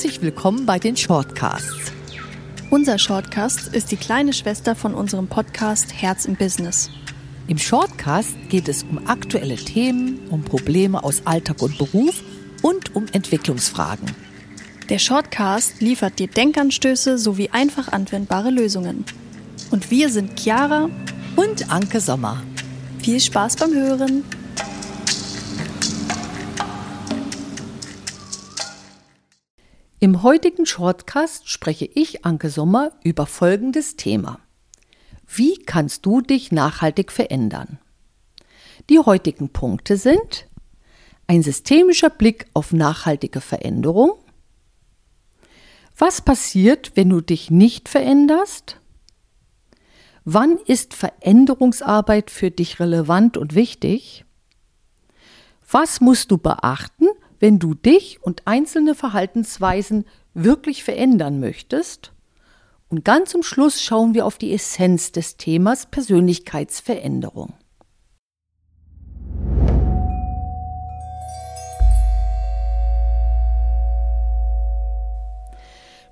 Herzlich willkommen bei den Shortcasts. Unser Shortcast ist die kleine Schwester von unserem Podcast Herz im Business. Im Shortcast geht es um aktuelle Themen, um Probleme aus Alltag und Beruf und um Entwicklungsfragen. Der Shortcast liefert dir Denkanstöße sowie einfach anwendbare Lösungen. Und wir sind Chiara und Anke Sommer. Viel Spaß beim Hören! Im heutigen Shortcast spreche ich, Anke Sommer, über folgendes Thema. Wie kannst du dich nachhaltig verändern? Die heutigen Punkte sind ein systemischer Blick auf nachhaltige Veränderung. Was passiert, wenn du dich nicht veränderst? Wann ist Veränderungsarbeit für dich relevant und wichtig? Was musst du beachten, wenn du dich und einzelne Verhaltensweisen wirklich verändern möchtest. Und ganz zum Schluss schauen wir auf die Essenz des Themas Persönlichkeitsveränderung.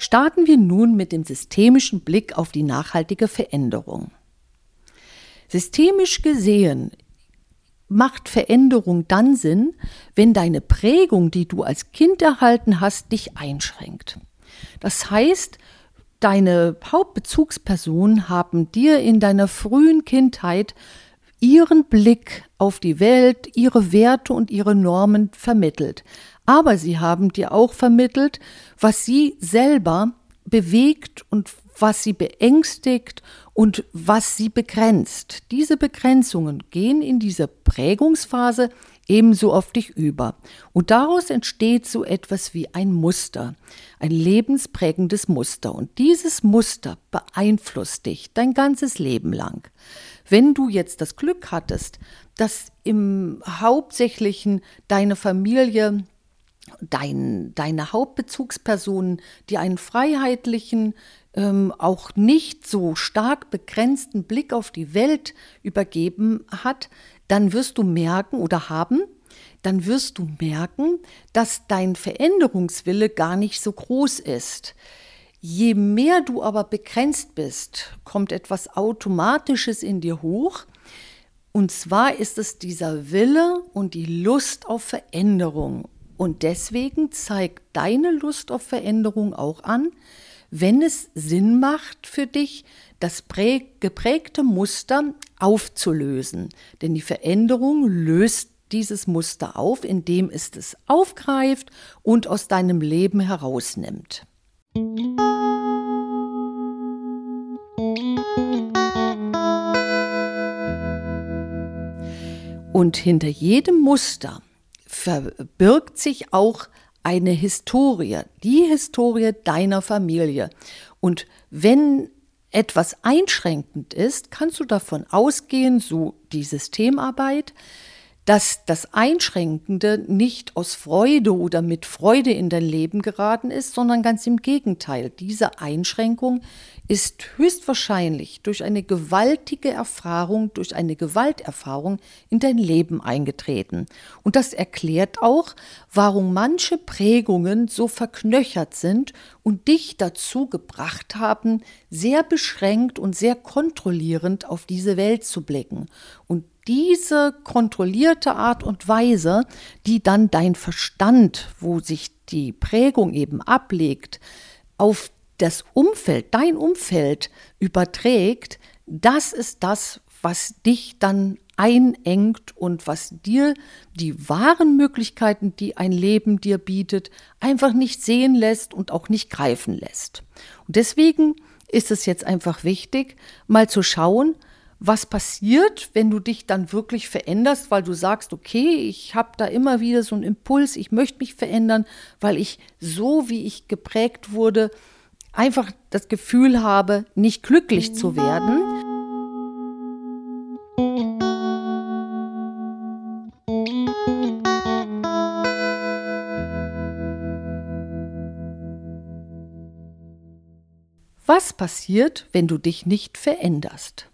Starten wir nun mit dem systemischen Blick auf die nachhaltige Veränderung. Systemisch gesehen macht Veränderung dann Sinn, wenn deine Prägung, die du als Kind erhalten hast, dich einschränkt. Das heißt, deine Hauptbezugspersonen haben dir in deiner frühen Kindheit ihren Blick auf die Welt, ihre Werte und ihre Normen vermittelt. Aber sie haben dir auch vermittelt, was sie selber bewegt und was sie beängstigt und was sie begrenzt. Diese Begrenzungen gehen in dieser Prägungsphase ebenso auf dich über. Und daraus entsteht so etwas wie ein Muster, ein lebensprägendes Muster. Und dieses Muster beeinflusst dich dein ganzes Leben lang. Wenn du jetzt das Glück hattest, dass im Hauptsächlichen deine Familie dein, deine Hauptbezugspersonen, die einen freiheitlichen, ähm, auch nicht so stark begrenzten Blick auf die Welt übergeben hat, dann wirst du merken oder haben, dann wirst du merken, dass dein Veränderungswille gar nicht so groß ist. Je mehr du aber begrenzt bist, kommt etwas Automatisches in dir hoch. Und zwar ist es dieser Wille und die Lust auf Veränderung. Und deswegen zeigt deine Lust auf Veränderung auch an, wenn es Sinn macht für dich, das geprägte Muster aufzulösen. Denn die Veränderung löst dieses Muster auf, indem es es aufgreift und aus deinem Leben herausnimmt. Und hinter jedem Muster verbirgt sich auch eine Historie, die Historie deiner Familie. Und wenn etwas einschränkend ist, kannst du davon ausgehen, so die Systemarbeit, dass das Einschränkende nicht aus Freude oder mit Freude in dein Leben geraten ist, sondern ganz im Gegenteil. Diese Einschränkung ist höchstwahrscheinlich durch eine gewaltige Erfahrung, durch eine Gewalterfahrung in dein Leben eingetreten. Und das erklärt auch, warum manche Prägungen so verknöchert sind und dich dazu gebracht haben, sehr beschränkt und sehr kontrollierend auf diese Welt zu blicken. Und diese kontrollierte Art und Weise, die dann dein Verstand, wo sich die Prägung eben ablegt, auf das Umfeld, dein Umfeld überträgt, das ist das, was dich dann einengt und was dir die wahren Möglichkeiten, die ein Leben dir bietet, einfach nicht sehen lässt und auch nicht greifen lässt. Und deswegen ist es jetzt einfach wichtig, mal zu schauen, was passiert, wenn du dich dann wirklich veränderst, weil du sagst, okay, ich habe da immer wieder so einen Impuls, ich möchte mich verändern, weil ich so, wie ich geprägt wurde, einfach das Gefühl habe, nicht glücklich zu werden. Was passiert, wenn du dich nicht veränderst?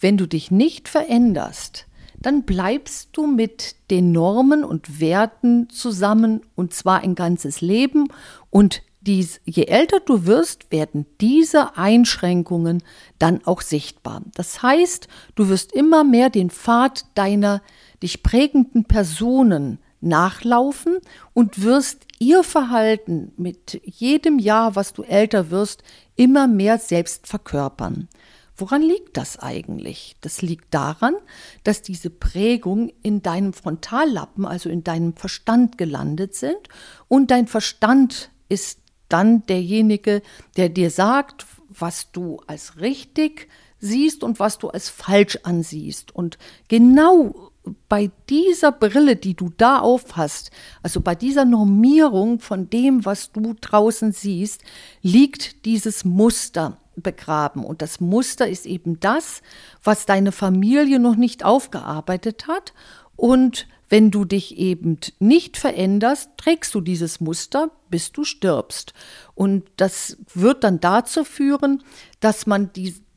Wenn du dich nicht veränderst, dann bleibst du mit den Normen und Werten zusammen und zwar ein ganzes Leben und dies, je älter du wirst, werden diese Einschränkungen dann auch sichtbar. Das heißt, du wirst immer mehr den Pfad deiner dich prägenden Personen nachlaufen und wirst ihr Verhalten mit jedem Jahr, was du älter wirst, immer mehr selbst verkörpern. Woran liegt das eigentlich? Das liegt daran, dass diese Prägung in deinem Frontallappen, also in deinem Verstand gelandet sind und dein Verstand ist dann derjenige, der dir sagt, was du als richtig siehst und was du als falsch ansiehst. Und genau bei dieser Brille, die du da aufhast, also bei dieser Normierung von dem, was du draußen siehst, liegt dieses Muster begraben. Und das Muster ist eben das, was deine Familie noch nicht aufgearbeitet hat. Und wenn du dich eben nicht veränderst, trägst du dieses Muster, bis du stirbst. Und das wird dann dazu führen, dass man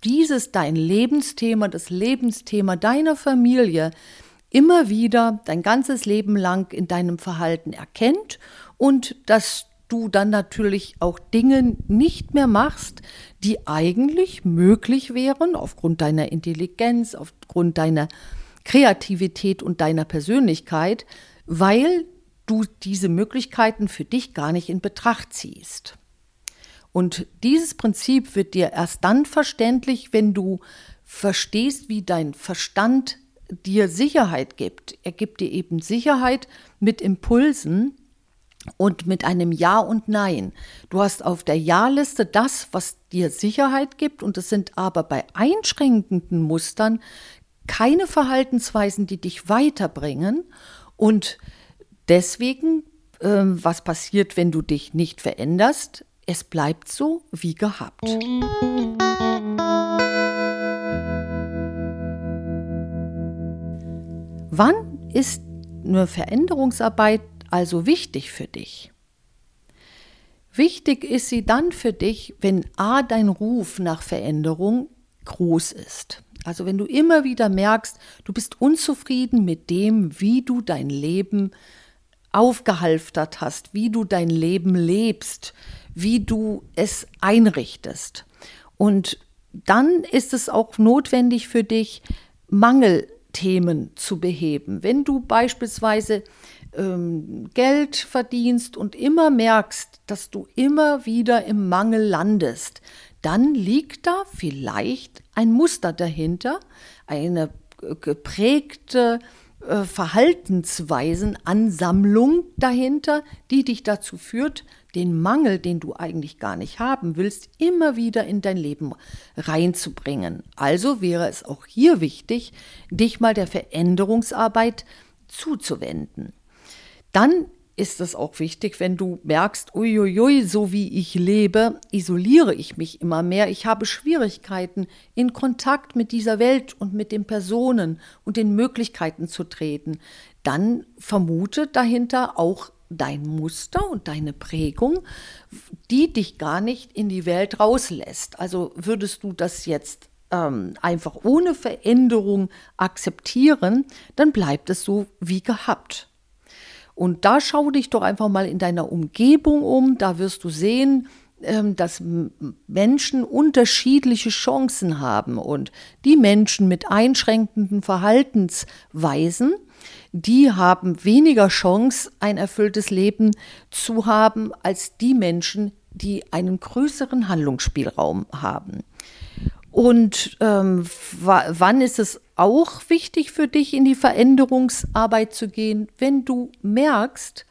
dieses dein Lebensthema, das Lebensthema deiner Familie, immer wieder dein ganzes Leben lang in deinem Verhalten erkennt und dass du dann natürlich auch Dinge nicht mehr machst, die eigentlich möglich wären aufgrund deiner Intelligenz, aufgrund deiner Kreativität und deiner Persönlichkeit, weil du diese Möglichkeiten für dich gar nicht in Betracht ziehst. Und dieses Prinzip wird dir erst dann verständlich, wenn du verstehst, wie dein Verstand dir Sicherheit gibt. Er gibt dir eben Sicherheit mit Impulsen und mit einem Ja und Nein. Du hast auf der Ja-Liste das, was dir Sicherheit gibt, und es sind aber bei einschränkenden Mustern keine Verhaltensweisen, die dich weiterbringen. Und deswegen, äh, was passiert, wenn du dich nicht veränderst? Es bleibt so wie gehabt. Wann ist eine Veränderungsarbeit also wichtig für dich? Wichtig ist sie dann für dich, wenn A, dein Ruf nach Veränderung groß ist. Also wenn du immer wieder merkst, du bist unzufrieden mit dem, wie du dein Leben aufgehalftert hast, wie du dein Leben lebst, wie du es einrichtest. Und dann ist es auch notwendig für dich, Mangel Themen zu beheben. Wenn du beispielsweise ähm, Geld verdienst und immer merkst, dass du immer wieder im Mangel landest, dann liegt da vielleicht ein Muster dahinter, eine geprägte äh, Verhaltensweisenansammlung dahinter, die dich dazu führt, den Mangel, den du eigentlich gar nicht haben willst, immer wieder in dein Leben reinzubringen. Also wäre es auch hier wichtig, dich mal der Veränderungsarbeit zuzuwenden. Dann ist es auch wichtig, wenn du merkst, uiuiui, so wie ich lebe, isoliere ich mich immer mehr. Ich habe Schwierigkeiten, in Kontakt mit dieser Welt und mit den Personen und den Möglichkeiten zu treten. Dann vermute dahinter auch dein Muster und deine Prägung, die dich gar nicht in die Welt rauslässt. Also würdest du das jetzt ähm, einfach ohne Veränderung akzeptieren, dann bleibt es so wie gehabt. Und da schau dich doch einfach mal in deiner Umgebung um, da wirst du sehen, ähm, dass Menschen unterschiedliche Chancen haben und die Menschen mit einschränkenden Verhaltensweisen, die haben weniger Chance, ein erfülltes Leben zu haben, als die Menschen, die einen größeren Handlungsspielraum haben. Und ähm, wann ist es auch wichtig für dich, in die Veränderungsarbeit zu gehen, wenn du merkst,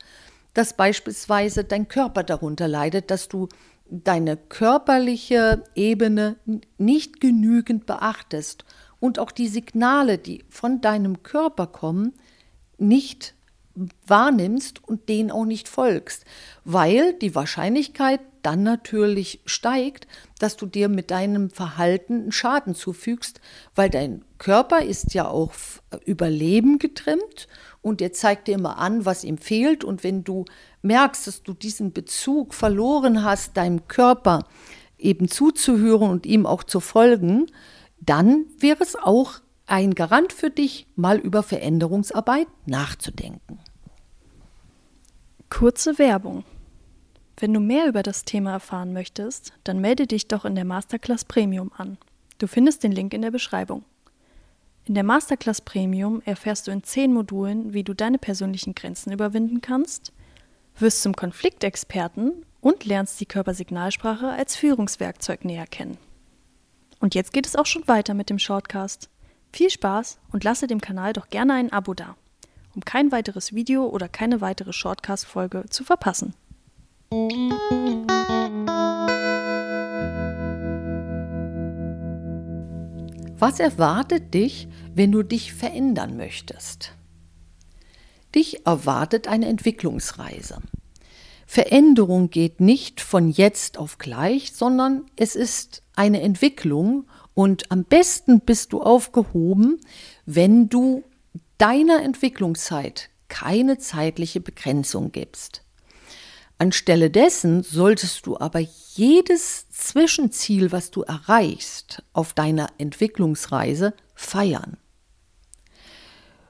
dass beispielsweise dein Körper darunter leidet, dass du deine körperliche Ebene nicht genügend beachtest und auch die Signale, die von deinem Körper kommen, nicht wahrnimmst und denen auch nicht folgst, weil die Wahrscheinlichkeit dann natürlich steigt, dass du dir mit deinem Verhalten einen Schaden zufügst, weil dein Körper ist ja auf Überleben getrimmt und er zeigt dir immer an, was ihm fehlt und wenn du merkst, dass du diesen Bezug verloren hast, deinem Körper eben zuzuhören und ihm auch zu folgen, dann wäre es auch ein Garant für dich, mal über Veränderungsarbeit nachzudenken. Kurze Werbung. Wenn du mehr über das Thema erfahren möchtest, dann melde dich doch in der Masterclass Premium an. Du findest den Link in der Beschreibung. In der Masterclass Premium erfährst du in zehn Modulen, wie du deine persönlichen Grenzen überwinden kannst, wirst zum Konfliktexperten und lernst die Körpersignalsprache als Führungswerkzeug näher kennen. Und jetzt geht es auch schon weiter mit dem Shortcast. Viel Spaß und lasse dem Kanal doch gerne ein Abo da um kein weiteres Video oder keine weitere Shortcast-Folge zu verpassen. Was erwartet dich, wenn du dich verändern möchtest? Dich erwartet eine Entwicklungsreise. Veränderung geht nicht von jetzt auf gleich, sondern es ist eine Entwicklung und am besten bist du aufgehoben, wenn du deiner Entwicklungszeit keine zeitliche Begrenzung gibst. Anstelle dessen solltest du aber jedes Zwischenziel, was du erreichst auf deiner Entwicklungsreise, feiern.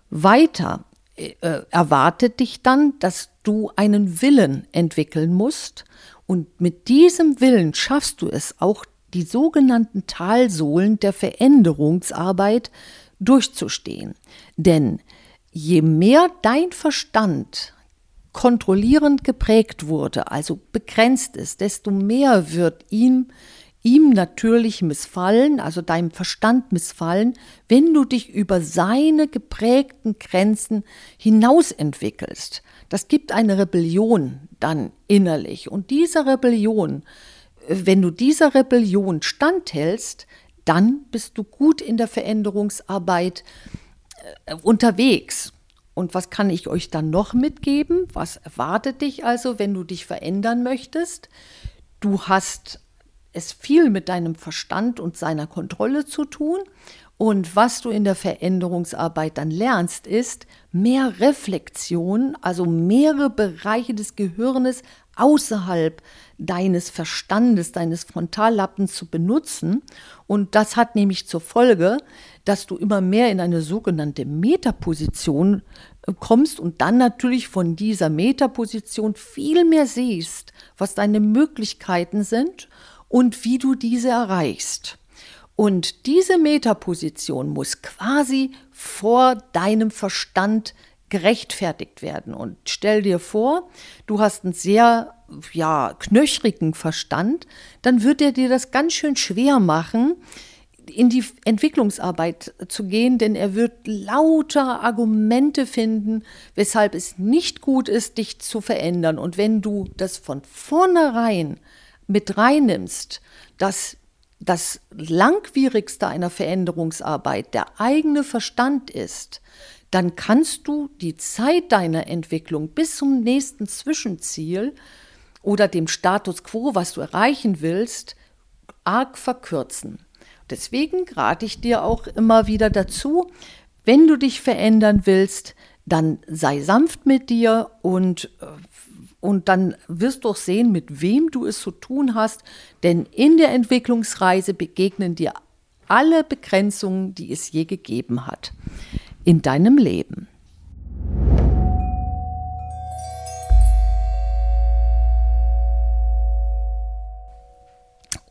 Weiter äh, erwartet dich dann, dass du einen Willen entwickeln musst und mit diesem Willen schaffst du es auch, die sogenannten Talsohlen der Veränderungsarbeit durchzustehen. Denn je mehr dein Verstand kontrollierend geprägt wurde, also begrenzt ist, desto mehr wird ihm ihm natürlich missfallen, also deinem Verstand missfallen, wenn du dich über seine geprägten Grenzen hinaus entwickelst. Das gibt eine Rebellion dann innerlich. Und diese Rebellion, wenn du dieser Rebellion standhältst, dann bist du gut in der Veränderungsarbeit äh, unterwegs. Und was kann ich euch dann noch mitgeben? Was erwartet dich also, wenn du dich verändern möchtest? Du hast es viel mit deinem Verstand und seiner Kontrolle zu tun. Und was du in der Veränderungsarbeit dann lernst, ist mehr Reflexion, also mehrere Bereiche des Gehirnes außerhalb deines Verstandes, deines Frontallappens zu benutzen. Und das hat nämlich zur Folge, dass du immer mehr in eine sogenannte Metaposition äh, kommst und dann natürlich von dieser Metaposition viel mehr siehst, was deine Möglichkeiten sind und wie du diese erreichst. Und diese Metaposition muss quasi vor deinem Verstand gerechtfertigt werden. Und stell dir vor, du hast einen sehr ja, knöchrigen Verstand, dann wird er dir das ganz schön schwer machen, in die Entwicklungsarbeit zu gehen, denn er wird lauter Argumente finden, weshalb es nicht gut ist, dich zu verändern. Und wenn du das von vornherein mit reinnimmst, dass das langwierigste einer Veränderungsarbeit der eigene Verstand ist, dann kannst du die Zeit deiner Entwicklung bis zum nächsten Zwischenziel oder dem Status quo, was du erreichen willst, arg verkürzen. Deswegen rate ich dir auch immer wieder dazu, wenn du dich verändern willst, dann sei sanft mit dir und, und dann wirst du auch sehen, mit wem du es zu tun hast, denn in der Entwicklungsreise begegnen dir alle Begrenzungen, die es je gegeben hat in deinem Leben.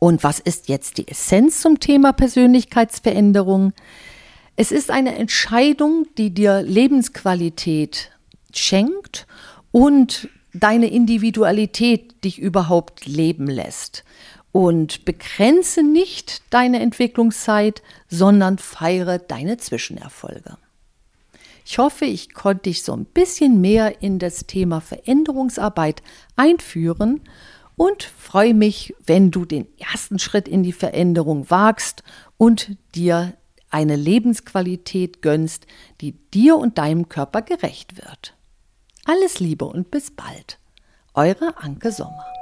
Und was ist jetzt die Essenz zum Thema Persönlichkeitsveränderung? Es ist eine Entscheidung, die dir Lebensqualität schenkt und deine Individualität dich überhaupt leben lässt. Und begrenze nicht deine Entwicklungszeit, sondern feiere deine Zwischenerfolge. Ich hoffe, ich konnte dich so ein bisschen mehr in das Thema Veränderungsarbeit einführen und freue mich, wenn du den ersten Schritt in die Veränderung wagst und dir eine Lebensqualität gönnst, die dir und deinem Körper gerecht wird. Alles Liebe und bis bald. Eure Anke Sommer.